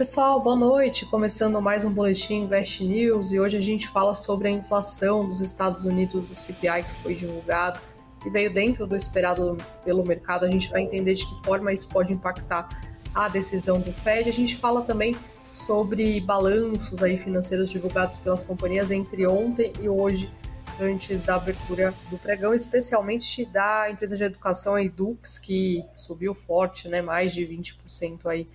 pessoal, boa noite. Começando mais um boletim Invest News e hoje a gente fala sobre a inflação dos Estados Unidos, o CPI que foi divulgado e veio dentro do esperado pelo mercado. A gente vai entender de que forma isso pode impactar a decisão do Fed. A gente fala também sobre balanços aí financeiros divulgados pelas companhias entre ontem e hoje, antes da abertura do pregão, especialmente da empresa de educação Edux, que subiu forte, né, mais de 20% aí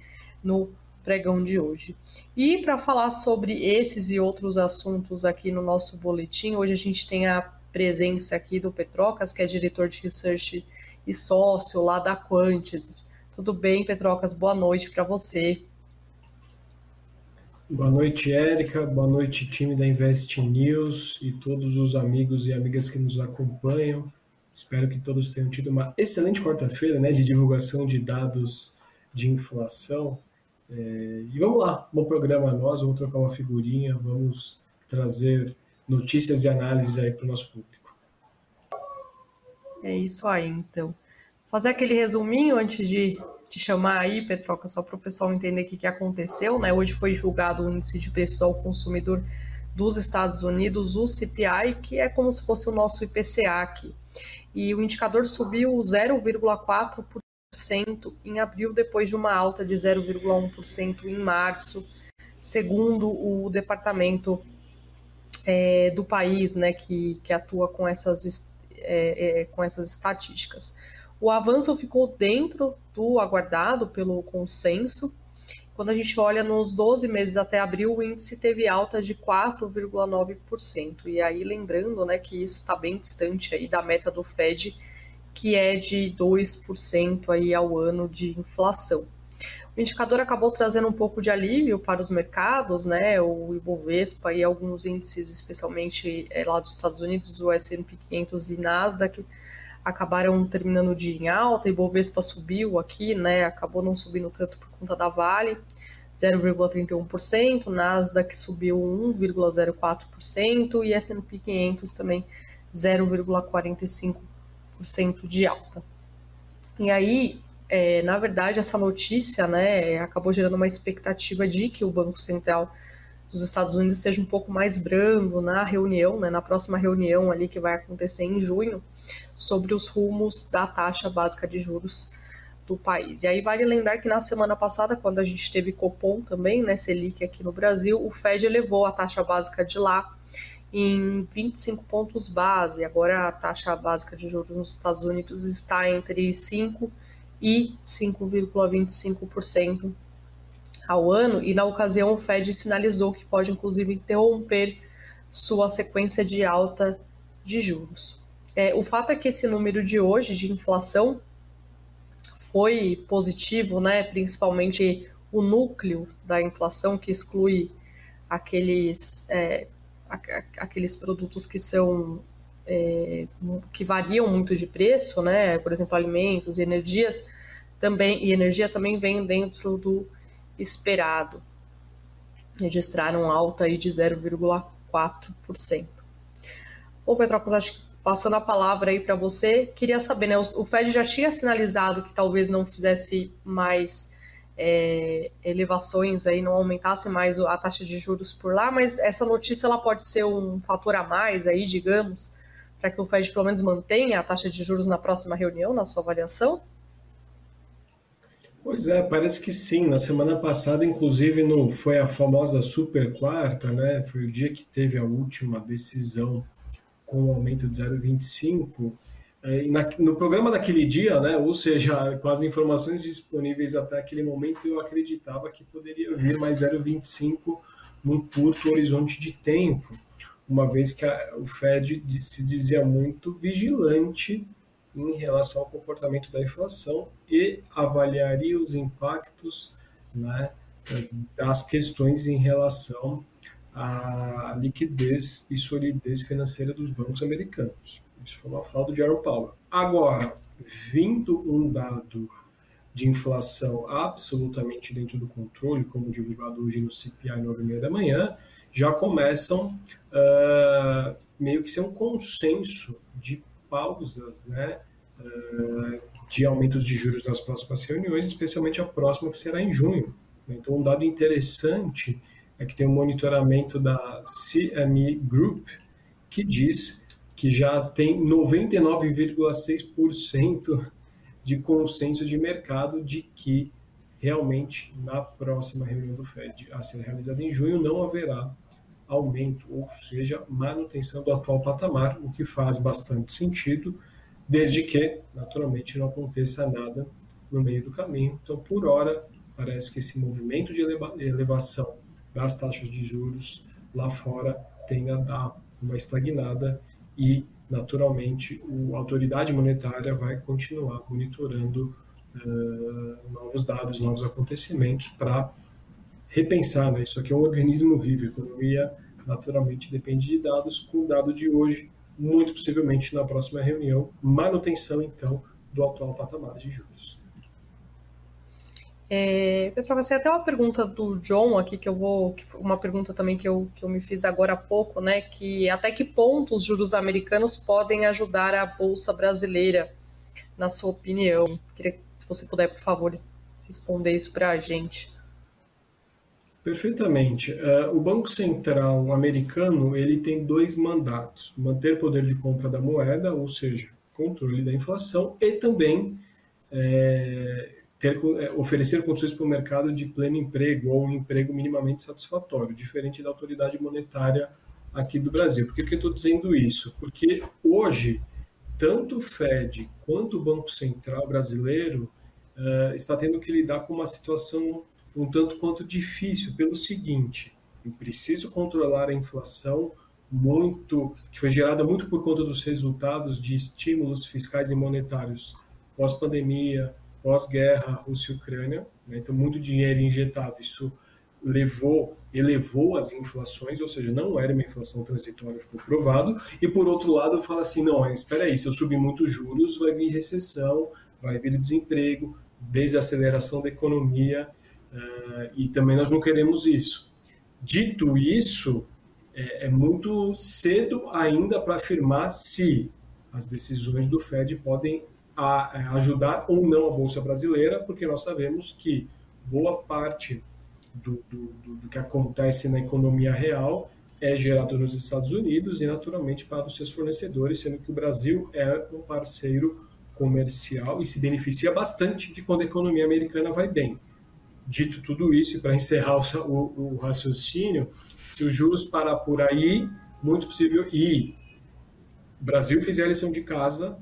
no pregão de hoje. E para falar sobre esses e outros assuntos aqui no nosso boletim, hoje a gente tem a presença aqui do Petrocas, que é diretor de research e sócio lá da Quantis. Tudo bem, Petrocas? Boa noite para você. Boa noite, Érica. Boa noite, time da Invest News e todos os amigos e amigas que nos acompanham. Espero que todos tenham tido uma excelente quarta-feira né, de divulgação de dados de inflação. É, e vamos lá, bom programa nós, vamos trocar uma figurinha, vamos trazer notícias e análises aí para o nosso público. É isso aí, então. Fazer aquele resuminho antes de te chamar aí, Petroca, só para o pessoal entender o que, que aconteceu, né? Hoje foi divulgado o índice de preço ao consumidor dos Estados Unidos, o CPI, que é como se fosse o nosso IPCA aqui. E o indicador subiu 0,4% em abril, depois de uma alta de 0,1% em março, segundo o departamento é, do país né, que, que atua com essas, é, é, com essas estatísticas. O avanço ficou dentro do aguardado pelo consenso. Quando a gente olha nos 12 meses até abril, o índice teve alta de 4,9%. E aí, lembrando né, que isso está bem distante aí da meta do Fed que é de 2% aí ao ano de inflação. O indicador acabou trazendo um pouco de alívio para os mercados, né? O Ibovespa e alguns índices, especialmente é, lá dos Estados Unidos, o S&P 500 e Nasdaq, acabaram terminando de em alta. Ibovespa subiu aqui, né? Acabou não subindo tanto por conta da Vale, 0,31%, Nasdaq subiu 1,04% e S&P 500 também 0,45% de alta. E aí, é, na verdade, essa notícia né, acabou gerando uma expectativa de que o Banco Central dos Estados Unidos seja um pouco mais brando na reunião, né, na próxima reunião ali que vai acontecer em junho, sobre os rumos da taxa básica de juros do país. E aí vale lembrar que na semana passada, quando a gente teve Copom também, né, Selic aqui no Brasil, o Fed elevou a taxa básica de lá em 25 pontos base. Agora a taxa básica de juros nos Estados Unidos está entre 5 e 5,25% ao ano, e na ocasião o Fed sinalizou que pode inclusive interromper sua sequência de alta de juros. É, o fato é que esse número de hoje de inflação foi positivo, né? principalmente o núcleo da inflação, que exclui aqueles é, aqueles produtos que são é, que variam muito de preço, né? Por exemplo, alimentos e energias também e energia também vem dentro do esperado. Registraram alta aí de 0,4%. Bom, Petrópolis, acho que passando a palavra aí para você, queria saber, né? O Fed já tinha sinalizado que talvez não fizesse mais é, elevações aí não aumentasse mais a taxa de juros por lá, mas essa notícia ela pode ser um fator a mais aí, digamos, para que o Fed pelo menos mantenha a taxa de juros na próxima reunião, na sua avaliação? Pois é, parece que sim. Na semana passada, inclusive, no, foi a famosa super quarta, né? Foi o dia que teve a última decisão com o aumento de 0,25 é, no programa daquele dia, né, ou seja, com as informações disponíveis até aquele momento, eu acreditava que poderia vir mais 0,25 num curto horizonte de tempo, uma vez que a, o Fed se dizia muito vigilante em relação ao comportamento da inflação e avaliaria os impactos né, das questões em relação à liquidez e solidez financeira dos bancos americanos. Isso foi uma fala do Jerome Powell. Agora, vindo um dado de inflação absolutamente dentro do controle, como divulgado hoje no CPI 9h30 da manhã, já começam uh, meio que ser um consenso de pausas né, uh, de aumentos de juros nas próximas reuniões, especialmente a próxima que será em junho. Então, um dado interessante é que tem um monitoramento da CME Group que diz que já tem 99,6% de consenso de mercado de que realmente na próxima reunião do Fed a ser realizada em junho não haverá aumento, ou seja, manutenção do atual patamar, o que faz bastante sentido, desde que, naturalmente, não aconteça nada no meio do caminho. Então, por hora, parece que esse movimento de elevação das taxas de juros lá fora tende a dar uma estagnada e, naturalmente, a autoridade monetária vai continuar monitorando uh, novos dados, novos acontecimentos para repensar. Né? Isso aqui é um organismo vivo, a economia naturalmente depende de dados, com o dado de hoje, muito possivelmente na próxima reunião, manutenção, então, do atual patamar de juros. É, Petrova, você até uma pergunta do John aqui que eu vou, uma pergunta também que eu, que eu me fiz agora há pouco, né? Que até que ponto os juros americanos podem ajudar a bolsa brasileira, na sua opinião? Queria se você puder, por favor, responder isso para a gente. Perfeitamente. Uh, o Banco Central americano ele tem dois mandatos: manter poder de compra da moeda, ou seja, controle da inflação, e também é, ter, é, oferecer condições para o mercado de pleno emprego ou um emprego minimamente satisfatório, diferente da autoridade monetária aqui do Brasil. Por que, que eu estou dizendo isso? Porque hoje, tanto o Fed quanto o Banco Central brasileiro uh, está tendo que lidar com uma situação um tanto quanto difícil pelo seguinte: eu preciso controlar a inflação muito que foi gerada muito por conta dos resultados de estímulos fiscais e monetários pós-pandemia, pós-guerra Rússia-Ucrânia, né? então muito dinheiro injetado, isso levou, elevou as inflações, ou seja, não era uma inflação transitória, ficou provado, e por outro lado fala assim, não, espera aí, se eu subir muito juros, vai vir recessão, vai vir desemprego, desaceleração da economia, uh, e também nós não queremos isso. Dito isso, é, é muito cedo ainda para afirmar se as decisões do Fed podem a, a ajudar ou não a Bolsa Brasileira, porque nós sabemos que boa parte do, do, do, que acontece na economia real é gerado nos Estados Unidos e, naturalmente, para os seus fornecedores, sendo que o Brasil é um parceiro comercial e se beneficia bastante de quando a economia americana vai bem. Dito tudo isso, e para encerrar o, o, o, raciocínio, se os juros parar por aí, muito possível, e o Brasil fizer a lição de casa,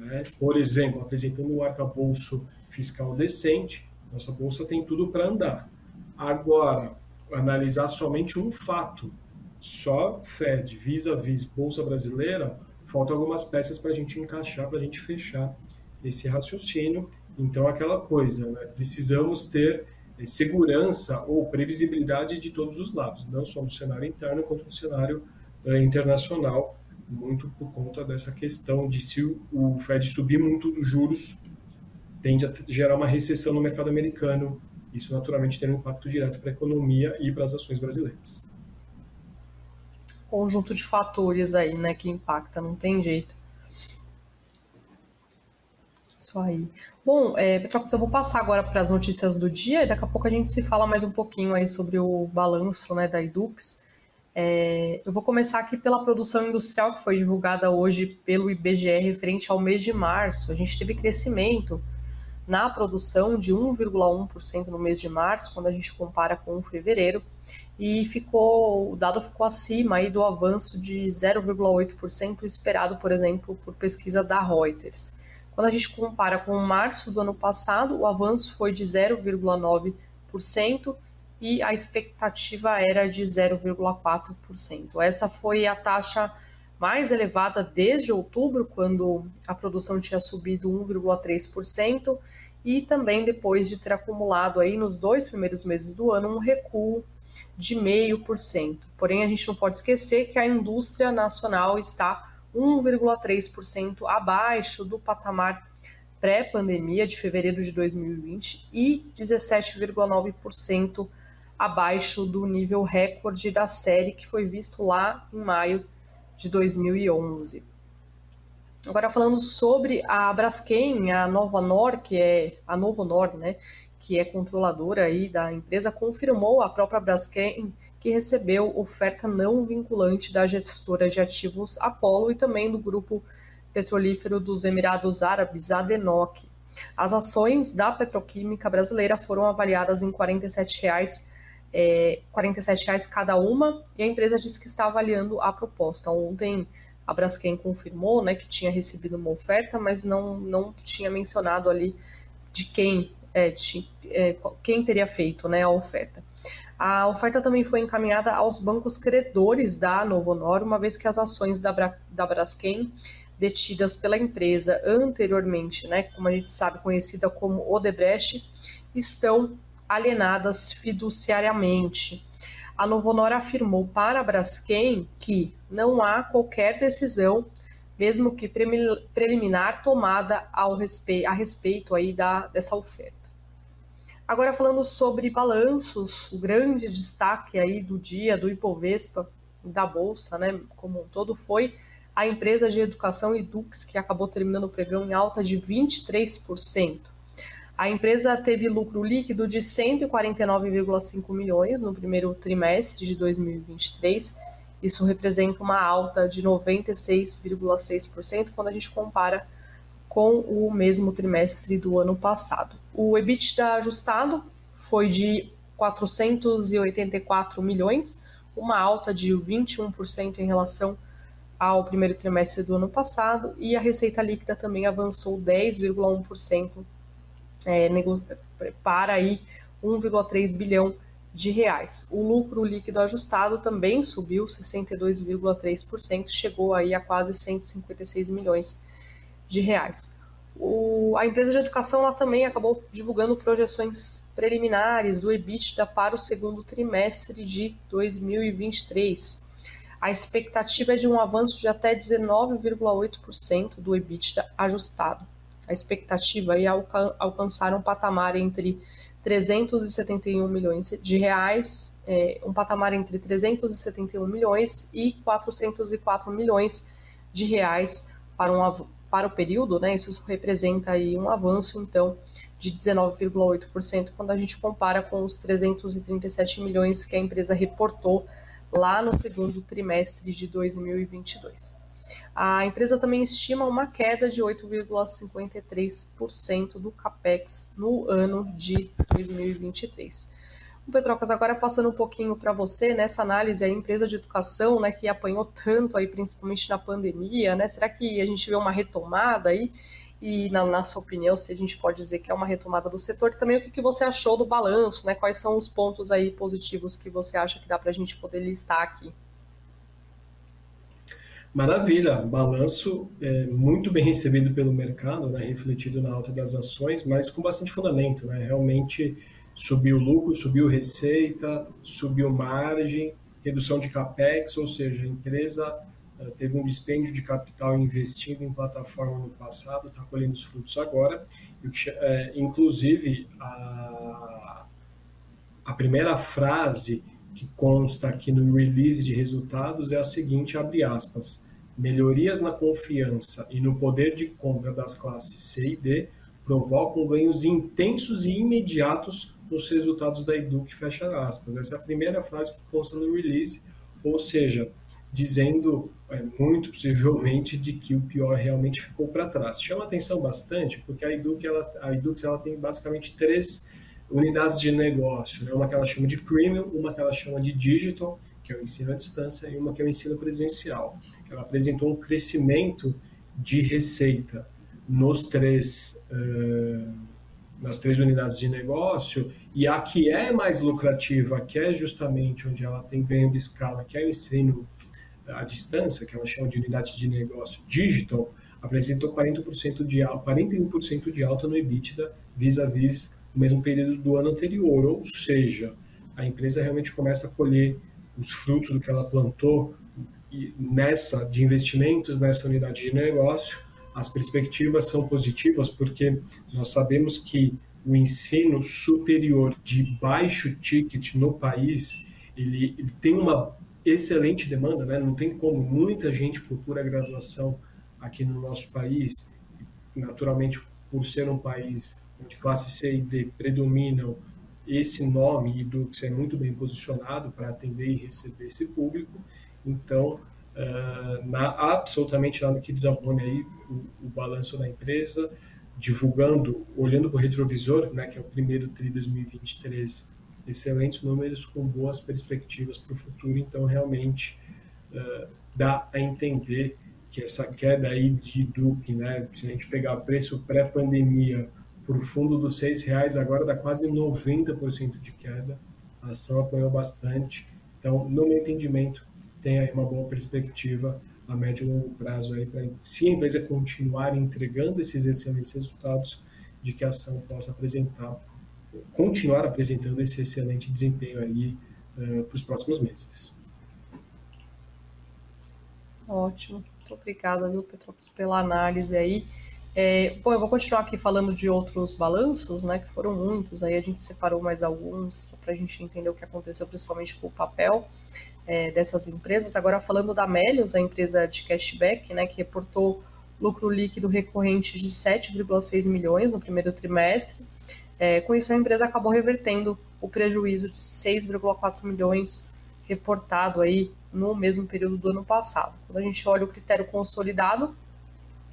né? Por exemplo, apresentando um arcabouço fiscal decente, nossa bolsa tem tudo para andar. Agora, analisar somente um fato, só Fed, vis-a-vis Bolsa Brasileira, faltam algumas peças para a gente encaixar, para a gente fechar esse raciocínio. Então, aquela coisa, né? precisamos ter eh, segurança ou previsibilidade de todos os lados, não só no cenário interno, quanto no cenário uh, internacional, muito por conta dessa questão de se o Fed subir muito os juros, tende a gerar uma recessão no mercado americano. Isso naturalmente tem um impacto direto para a economia e para as ações brasileiras. Conjunto de fatores aí, né, que impacta, não tem jeito. Isso aí. Bom, é, eu vou passar agora para as notícias do dia e daqui a pouco a gente se fala mais um pouquinho aí sobre o balanço né, da Edux. É, eu vou começar aqui pela produção industrial que foi divulgada hoje pelo IBGE referente ao mês de março. A gente teve crescimento na produção de 1,1% no mês de março, quando a gente compara com fevereiro, e ficou o dado ficou acima aí do avanço de 0,8% esperado, por exemplo, por pesquisa da Reuters. Quando a gente compara com março do ano passado, o avanço foi de 0,9% e a expectativa era de 0,4%. Essa foi a taxa mais elevada desde outubro, quando a produção tinha subido 1,3%, e também depois de ter acumulado aí nos dois primeiros meses do ano um recuo de 0,5%. Porém, a gente não pode esquecer que a indústria nacional está 1,3% abaixo do patamar pré-pandemia de fevereiro de 2020 e 17,9% abaixo do nível recorde da série que foi visto lá em maio de 2011. Agora falando sobre a Braskem, a Nova Nor, que é a Novo Nor, né, que é controladora aí da empresa, confirmou à própria Braskem que recebeu oferta não vinculante da gestora de ativos Apollo e também do grupo petrolífero dos Emirados Árabes, Adenok. As ações da petroquímica brasileira foram avaliadas em 47 reais, é, 47 reais cada uma e a empresa disse que está avaliando a proposta. Ontem a Braskem confirmou né, que tinha recebido uma oferta, mas não, não tinha mencionado ali de quem, é, de, é, quem teria feito né, a oferta. A oferta também foi encaminhada aos bancos credores da Novonor, uma vez que as ações da, Bra da Braskem detidas pela empresa anteriormente, né, como a gente sabe, conhecida como Odebrecht, estão alienadas fiduciariamente. A Novonor afirmou para a Braskem que não há qualquer decisão, mesmo que preliminar, tomada ao a respeito aí da, dessa oferta. Agora falando sobre balanços, o grande destaque aí do dia do Ibovespa, da Bolsa, né, como um todo, foi a empresa de educação Edux, que acabou terminando o pregão em alta de 23%. A empresa teve lucro líquido de 149,5 milhões no primeiro trimestre de 2023. Isso representa uma alta de 96,6% quando a gente compara com o mesmo trimestre do ano passado. O EBITDA ajustado foi de 484 milhões, uma alta de 21% em relação ao primeiro trimestre do ano passado, e a receita líquida também avançou 10,1% é, para aí 1,3 bilhão de reais. O lucro líquido ajustado também subiu 62,3%, chegou aí a quase 156 milhões de reais. O, a empresa de educação lá também acabou divulgando projeções preliminares do EBITDA para o segundo trimestre de 2023. A expectativa é de um avanço de até 19,8% do EBITDA ajustado. A expectativa é alca alcançar um patamar entre 371 milhões de reais, é, um patamar entre 371 milhões e 404 milhões de reais para um para o período, né, isso representa aí um avanço, então, de 19,8% quando a gente compara com os 337 milhões que a empresa reportou lá no segundo trimestre de 2022. A empresa também estima uma queda de 8,53% do capex no ano de 2023. O Petrocas, agora passando um pouquinho para você nessa análise, a empresa de educação, né, que apanhou tanto aí, principalmente na pandemia, né, será que a gente vê uma retomada aí? E na, na sua opinião, se a gente pode dizer que é uma retomada do setor, também o que, que você achou do balanço, né? Quais são os pontos aí positivos que você acha que dá para a gente poder listar aqui? Maravilha, balanço é, muito bem recebido pelo mercado, né, refletido na alta das ações, mas com bastante fundamento, né, realmente subiu lucro, subiu receita, subiu margem, redução de capex, ou seja, a empresa uh, teve um dispêndio de capital investido em plataforma no passado, está colhendo os frutos agora. E, uh, inclusive, a, a primeira frase que consta aqui no release de resultados é a seguinte, abre aspas, melhorias na confiança e no poder de compra das classes C e D provocam ganhos intensos e imediatos nos resultados da Educ, fecha aspas. Essa é a primeira frase que consta no release, ou seja, dizendo é, muito possivelmente de que o pior realmente ficou para trás. Chama atenção bastante porque a Edux ela, a Edux ela tem basicamente três unidades de negócio, né? uma que ela chama de premium, uma que ela chama de digital, que é o ensino à distância, e uma que é o ensino presencial. Ela apresentou um crescimento de receita nos três uh, nas três unidades de negócio, e a que é mais lucrativa, que é justamente onde ela tem ganho de escala, que é o ensino à distância, que ela chama de unidade de negócio digital, apresentou 40% de, 41% de alta no EBITDA vis-à-vis o mesmo período do ano anterior, ou seja, a empresa realmente começa a colher os frutos do que ela plantou nessa de investimentos nessa unidade de negócio as perspectivas são positivas porque nós sabemos que o ensino superior de baixo ticket no país ele, ele tem uma excelente demanda, né? não tem como, muita gente procura graduação aqui no nosso país, naturalmente por ser um país onde classe C e D predominam, esse nome Edux é muito bem posicionado para atender e receber esse público. Então, uh, na, absolutamente nada que desabone aí o, o balanço da empresa, divulgando, olhando para o retrovisor, né, que é o primeiro TRI 2023, excelentes números com boas perspectivas para o futuro. Então, realmente, uh, dá a entender que essa queda aí de Duke, né, se a gente pegar o preço pré-pandemia por fundo dos seis reais, agora dá quase 90% de queda. A ação apanhou bastante. Então, no meu entendimento, tem aí uma boa perspectiva a médio e longo prazo aí para se a empresa continuar entregando esses excelentes resultados, de que a ação possa apresentar, continuar apresentando esse excelente desempenho aí uh, para os próximos meses. Ótimo, muito obrigada, viu, Petropes, pela análise aí. É, bom, eu vou continuar aqui falando de outros balanços, né, que foram muitos, aí a gente separou mais alguns para a gente entender o que aconteceu, principalmente com o papel é, dessas empresas. Agora, falando da Melios, a empresa de cashback, né, que reportou lucro líquido recorrente de 7,6 milhões no primeiro trimestre. É, com isso, a empresa acabou revertendo o prejuízo de 6,4 milhões reportado aí no mesmo período do ano passado. Quando a gente olha o critério consolidado,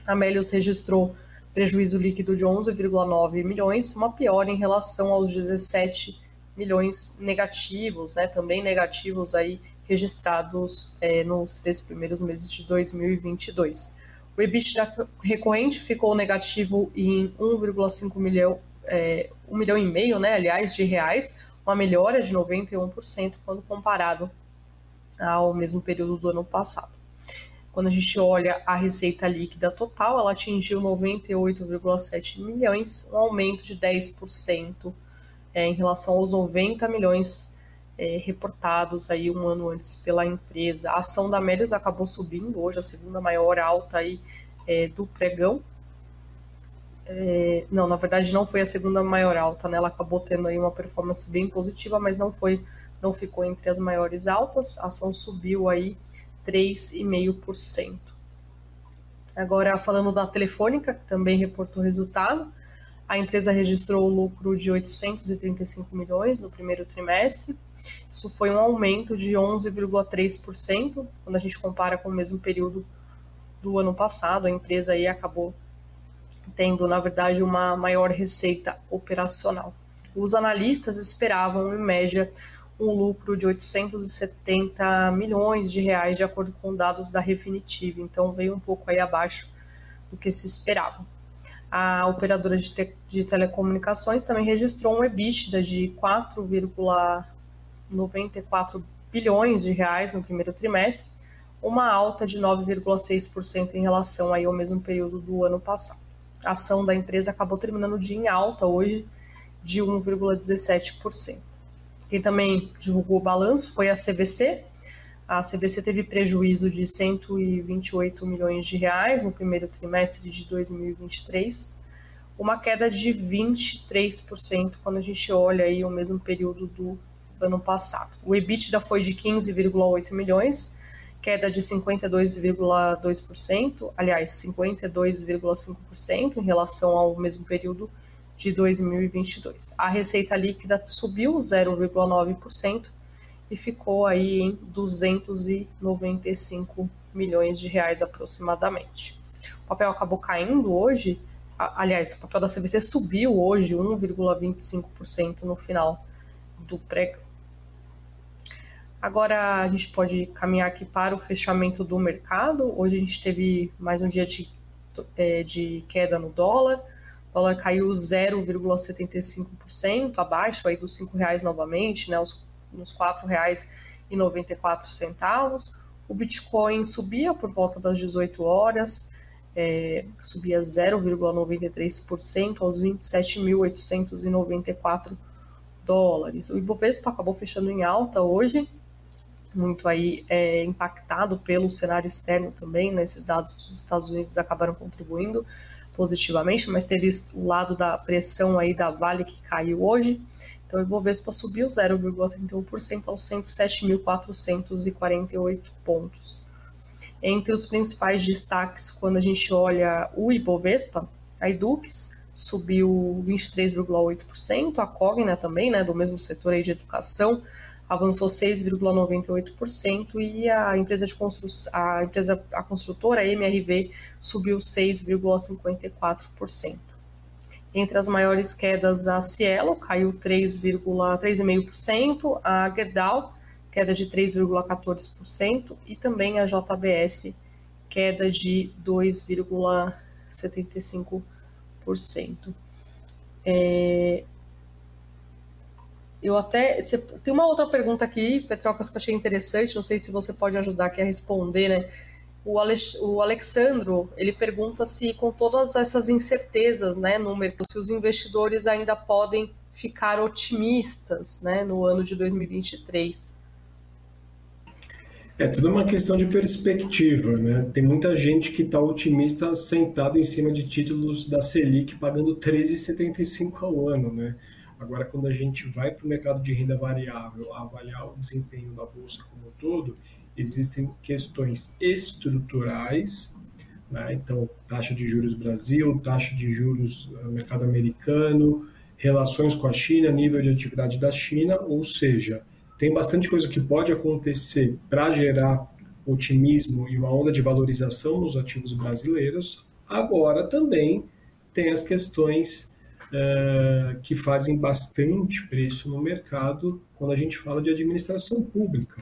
a Melios registrou prejuízo líquido de 11,9 milhões, uma piora em relação aos 17 milhões negativos, né, também negativos aí registrados é, nos três primeiros meses de 2022. O EBITDA recorrente ficou negativo em 1,5 milhão, é, 1 milhão e meio, né, aliás, de reais, uma melhora de 91% quando comparado ao mesmo período do ano passado. Quando a gente olha a receita líquida total, ela atingiu 98,7 milhões, um aumento de 10% é, em relação aos 90 milhões é, reportados aí um ano antes pela empresa. A ação da Melius acabou subindo hoje, a segunda maior alta aí é, do pregão. É, não, na verdade não foi a segunda maior alta, né? Ela acabou tendo aí uma performance bem positiva, mas não foi, não ficou entre as maiores altas. A ação subiu aí 3,5%. Agora falando da Telefônica, que também reportou resultado, a empresa registrou lucro de 835 milhões no primeiro trimestre. Isso foi um aumento de 11,3% quando a gente compara com o mesmo período do ano passado. A empresa aí acabou tendo, na verdade, uma maior receita operacional. Os analistas esperavam, em média, um lucro de 870 milhões de reais, de acordo com dados da Refinitiv. Então, veio um pouco aí abaixo do que se esperava. A operadora de, te de telecomunicações também registrou um EBITDA de 4,94 bilhões de reais no primeiro trimestre, uma alta de 9,6% em relação aí ao mesmo período do ano passado. A ação da empresa acabou terminando o dia em alta hoje de 1,17%. Quem também divulgou o balanço foi a CVC, a CBC teve prejuízo de 128 milhões de reais no primeiro trimestre de 2023, uma queda de 23% quando a gente olha aí o mesmo período do ano passado. O EBITDA foi de 15,8 milhões, queda de 52,2%, aliás, 52,5% em relação ao mesmo período de 2022. A receita líquida subiu 0,9% e ficou aí em 295 milhões de reais aproximadamente. O papel acabou caindo hoje, aliás, o papel da CVC subiu hoje 1,25% no final do pregão. Agora a gente pode caminhar aqui para o fechamento do mercado. Hoje a gente teve mais um dia de, é, de queda no dólar. O dólar caiu 0,75%, abaixo aí dos R$ reais novamente, né? Os nos R$ 4,94. O Bitcoin subia por volta das 18 horas, é, subia 0,93% aos 27.894 dólares. O Ibovespa acabou fechando em alta hoje, muito aí é, impactado pelo cenário externo também, né? esses dados dos Estados Unidos acabaram contribuindo positivamente, mas teve o lado da pressão aí da Vale que caiu hoje, então, o Ibovespa subiu 0,31% aos 107.448 pontos. Entre os principais destaques, quando a gente olha o Ibovespa, a Edux subiu 23,8%, a Cogna também, né, do mesmo setor aí de educação, avançou 6,98% e a empresa de construção, a empresa a construtora MRV subiu 6,54%. Entre as maiores quedas, a Cielo caiu 3,3,5%, a Gerdau queda de 3,14% e também a JBS queda de 2,75%. É, eu até. Tem uma outra pergunta aqui, Petrocas, que eu achei interessante, não sei se você pode ajudar aqui a responder, né? O, o Alexandro, ele pergunta se com todas essas incertezas né, no mercado, se os investidores ainda podem ficar otimistas né, no ano de 2023. É tudo uma questão de perspectiva, né? Tem muita gente que está otimista sentado em cima de títulos da Selic pagando 13,75 ao ano, né? Agora, quando a gente vai para o mercado de renda variável avaliar o desempenho da bolsa como um todo, existem questões estruturais, né? então taxa de juros Brasil, taxa de juros eh, mercado americano, relações com a China, nível de atividade da China, ou seja, tem bastante coisa que pode acontecer para gerar otimismo e uma onda de valorização nos ativos brasileiros. Agora também tem as questões uh, que fazem bastante preço no mercado quando a gente fala de administração pública.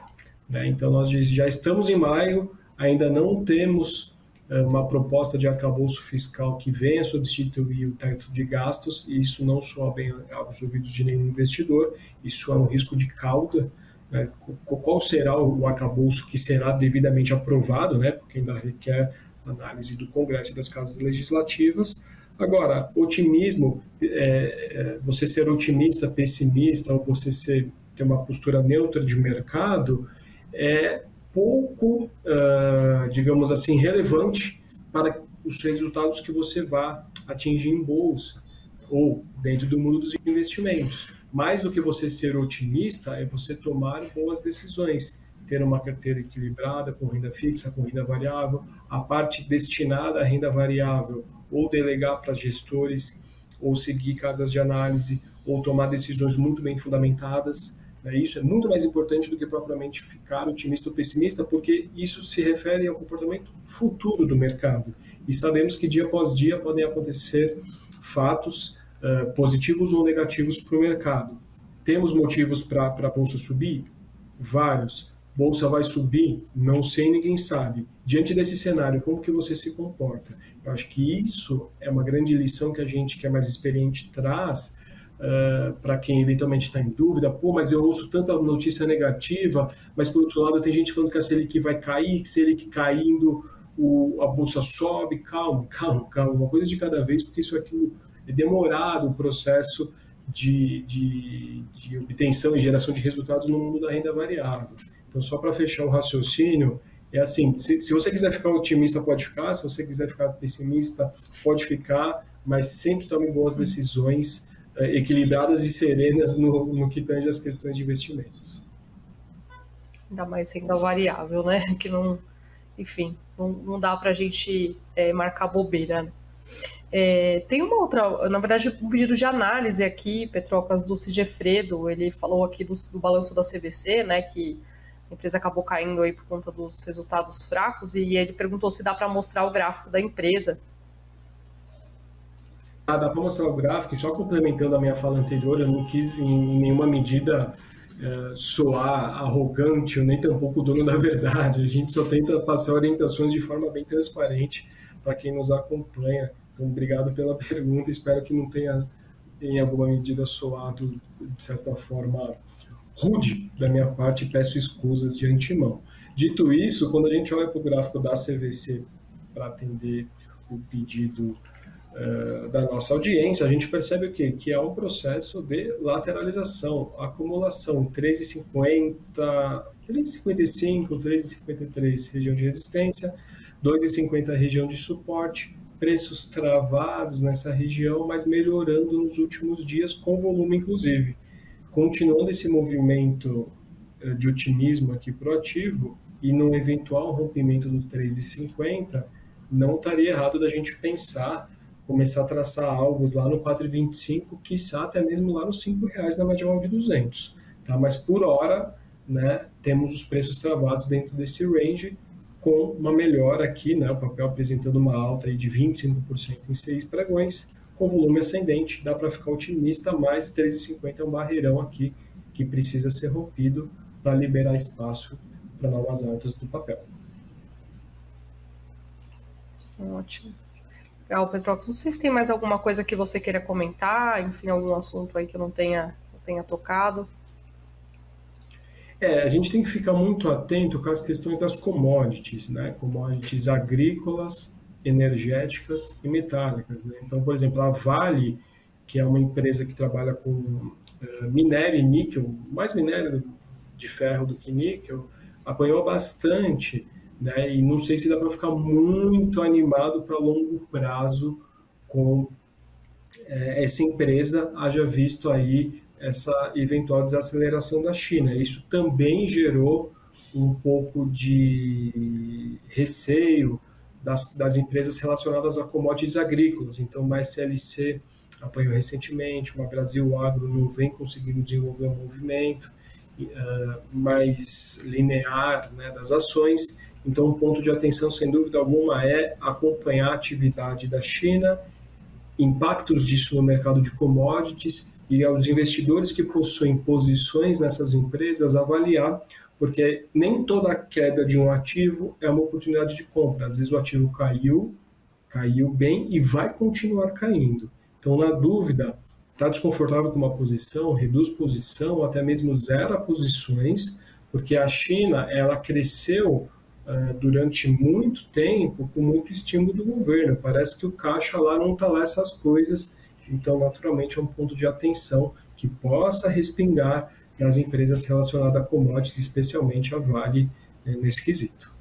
Né? Então, nós já estamos em maio, ainda não temos uma proposta de arcabouço fiscal que venha substituir o teto de gastos, e isso não soa bem aos ouvidos de nenhum investidor, isso é um risco de cauda. Né? Qual será o arcabouço que será devidamente aprovado, né? porque ainda requer análise do Congresso e das casas legislativas. Agora, otimismo, é, é, você ser otimista, pessimista, ou você ser, ter uma postura neutra de mercado, é pouco, uh, digamos assim, relevante para os resultados que você vai atingir em bolsa ou dentro do mundo dos investimentos. Mais do que você ser otimista, é você tomar boas decisões, ter uma carteira equilibrada com renda fixa, com renda variável, a parte destinada à renda variável, ou delegar para gestores, ou seguir casas de análise, ou tomar decisões muito bem fundamentadas né? Isso é muito mais importante do que propriamente ficar otimista ou pessimista, porque isso se refere ao comportamento futuro do mercado. E sabemos que dia após dia podem acontecer fatos uh, positivos ou negativos para o mercado. Temos motivos para a bolsa subir? Vários. Bolsa vai subir? Não sei, ninguém sabe. Diante desse cenário, como que você se comporta? Eu acho que isso é uma grande lição que a gente que é mais experiente traz Uh, para quem eventualmente está em dúvida, pô, mas eu ouço tanta notícia negativa, mas por outro lado tem gente falando que a Selic vai cair, que Selic caindo o, a bolsa sobe, calma, calma, calma, uma coisa de cada vez, porque isso aqui é demorado o processo de, de, de obtenção e geração de resultados no mundo da renda variável. Então, só para fechar o raciocínio, é assim, se, se você quiser ficar otimista, pode ficar, se você quiser ficar pessimista, pode ficar, mas sempre tome boas decisões, é, equilibradas e serenas no, no que tange as questões de investimentos. Ainda mais renda variável, né? Que não, enfim, não, não dá para a gente é, marcar bobeira. Né? É, tem uma outra, na verdade, um pedido de análise aqui, Petrocas, do Sigefredo, ele falou aqui do, do balanço da CVC, né, que a empresa acabou caindo aí por conta dos resultados fracos, e ele perguntou se dá para mostrar o gráfico da empresa, ah, dá para mostrar o gráfico, só complementando a minha fala anterior, eu não quis em nenhuma medida é, soar arrogante ou nem tampouco dono da verdade. A gente só tenta passar orientações de forma bem transparente para quem nos acompanha. Então, obrigado pela pergunta. Espero que não tenha, em alguma medida, soado, de certa forma, rude da minha parte. Peço escusas de antemão. Dito isso, quando a gente olha para o gráfico da CVC para atender o pedido eh, da nossa audiência, a gente percebe o quê? Que é um processo de lateralização, acumulação, 3,50, 3,55, 3,53 região de resistência, 2,50 região de suporte, preços travados nessa região, mas melhorando nos últimos dias, com volume inclusive. Continuando esse movimento eh, de otimismo aqui proativo e num eventual rompimento do 3,50, não estaria errado da gente pensar começar a traçar alvos lá no 4,25, quiçá até mesmo lá nos R$ reais na média móvel de 200. Tá? Mas por hora, né, temos os preços travados dentro desse range, com uma melhora aqui, né, o papel apresentando uma alta aí de 25% em seis pregões, com volume ascendente, dá para ficar otimista, mas 13,50 é um barreirão aqui que precisa ser rompido para liberar espaço para novas altas do papel. Ótimo. Legal, Petrox. Não sei se tem mais alguma coisa que você queira comentar, enfim, algum assunto aí que eu não tenha, não tenha tocado. É, a gente tem que ficar muito atento com as questões das commodities, né? Commodities agrícolas, energéticas e metálicas. Né? Então, por exemplo, a Vale, que é uma empresa que trabalha com uh, minério e níquel, mais minério de ferro do que níquel, apanhou bastante né? E não sei se dá para ficar muito animado para longo prazo com é, essa empresa, haja visto aí essa eventual desaceleração da China. Isso também gerou um pouco de receio das, das empresas relacionadas a commodities agrícolas. Então, uma SLC apanhou recentemente, uma Brasil Agro não vem conseguindo desenvolver um movimento uh, mais linear né, das ações. Então, um ponto de atenção, sem dúvida alguma, é acompanhar a atividade da China, impactos disso no mercado de commodities e aos investidores que possuem posições nessas empresas avaliar, porque nem toda queda de um ativo é uma oportunidade de compra. Às vezes o ativo caiu, caiu bem e vai continuar caindo. Então, na dúvida, está desconfortável com uma posição, reduz posição, até mesmo zera posições, porque a China ela cresceu uh, durante muito tempo com muito estímulo do governo. Parece que o caixa lá não está lá essas coisas, então naturalmente é um ponto de atenção que possa respingar nas empresas relacionadas a commodities, especialmente a Vale eh, nesse quesito.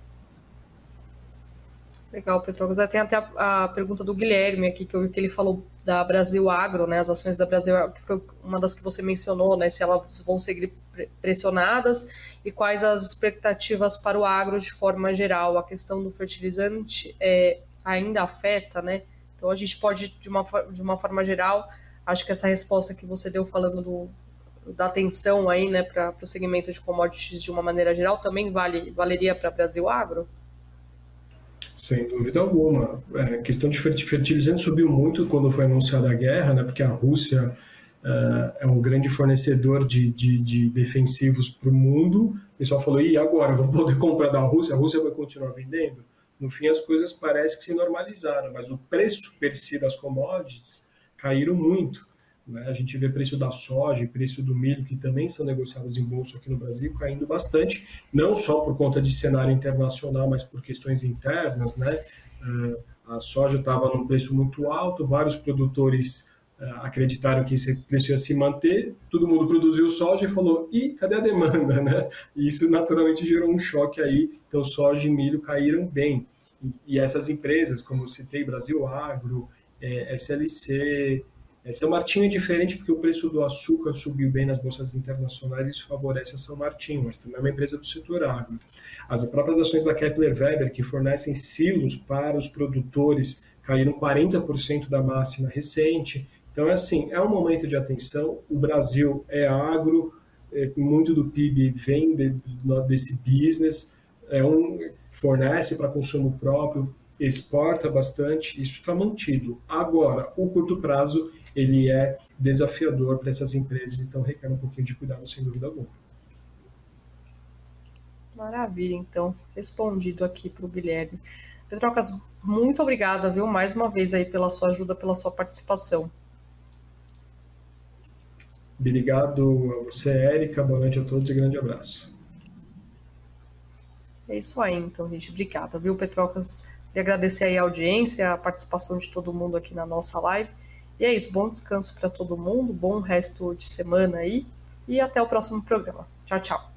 Legal, Petrocas. Tem até a, a, pergunta do Guilherme aqui, que eu que ele falou da Brasil Agro, né, as ações da Brasil Agro, que foi uma das que você mencionou, né, se elas vão seguir pressionadas e quais as expectativas para o agro de forma geral. A questão do fertilizante é, ainda afeta, né? Então a gente pode, de uma, de uma forma geral, acho que essa resposta que você deu falando do, da atenção aí, né, para o segmento de commodities de uma maneira geral, também vale, valeria para Brasil Agro? Sem dúvida alguma. É, a questão de fertilizante subiu muito quando foi anunciada a guerra, né, porque a Rússia uh, é um grande fornecedor de, de, de defensivos para o mundo. O pessoal falou, e agora, vou poder comprar da Rússia? A Rússia vai continuar vendendo? No fim, as coisas parecem que se normalizaram, mas o preço per si das commodities caíram muito. Né? A gente vê preço da soja preço do milho, que também são negociados em bolsa aqui no Brasil, caindo bastante, não só por conta de cenário internacional, mas por questões internas. Né? Uh, a soja estava num preço muito alto, vários produtores acreditaram que preço ia se manter, todo mundo produziu soja e falou, e cadê a demanda? Né? E isso naturalmente gerou um choque aí, então soja e milho caíram bem. E, essas empresas, como citei, Brasil Agro, é, SLC, é, São Martinho é diferente porque o preço do açúcar subiu bem nas bolsas internacionais, isso favorece a São Martinho, mas também é uma empresa do setor agro. As próprias ações da Kepler Weber, que fornecem silos para os produtores, caíram 40% da máxima recente. Então, é assim, é um momento de atenção. O Brasil é agro, é, muito do PIB vem de, de, desse business, é um, fornece para consumo próprio, exporta bastante, isso está mantido. Agora, o curto prazo ele é desafiador para essas empresas, então requer um pouquinho de cuidado, sem dúvida alguma. Maravilha, então, respondido aqui para o Guilherme. Petrocas, muito obrigada, viu, mais uma vez aí pela sua ajuda, pela sua participação. Obrigado a você, Érica, boa noite a todos e grande abraço. É isso aí, então, gente. Obrigada, viu, Petrocas? E agradecer aí a audiência, a participação de todo mundo aqui na nossa live. E é isso, bom descanso para todo mundo, bom resto de semana aí e até o próximo programa. Tchau, tchau.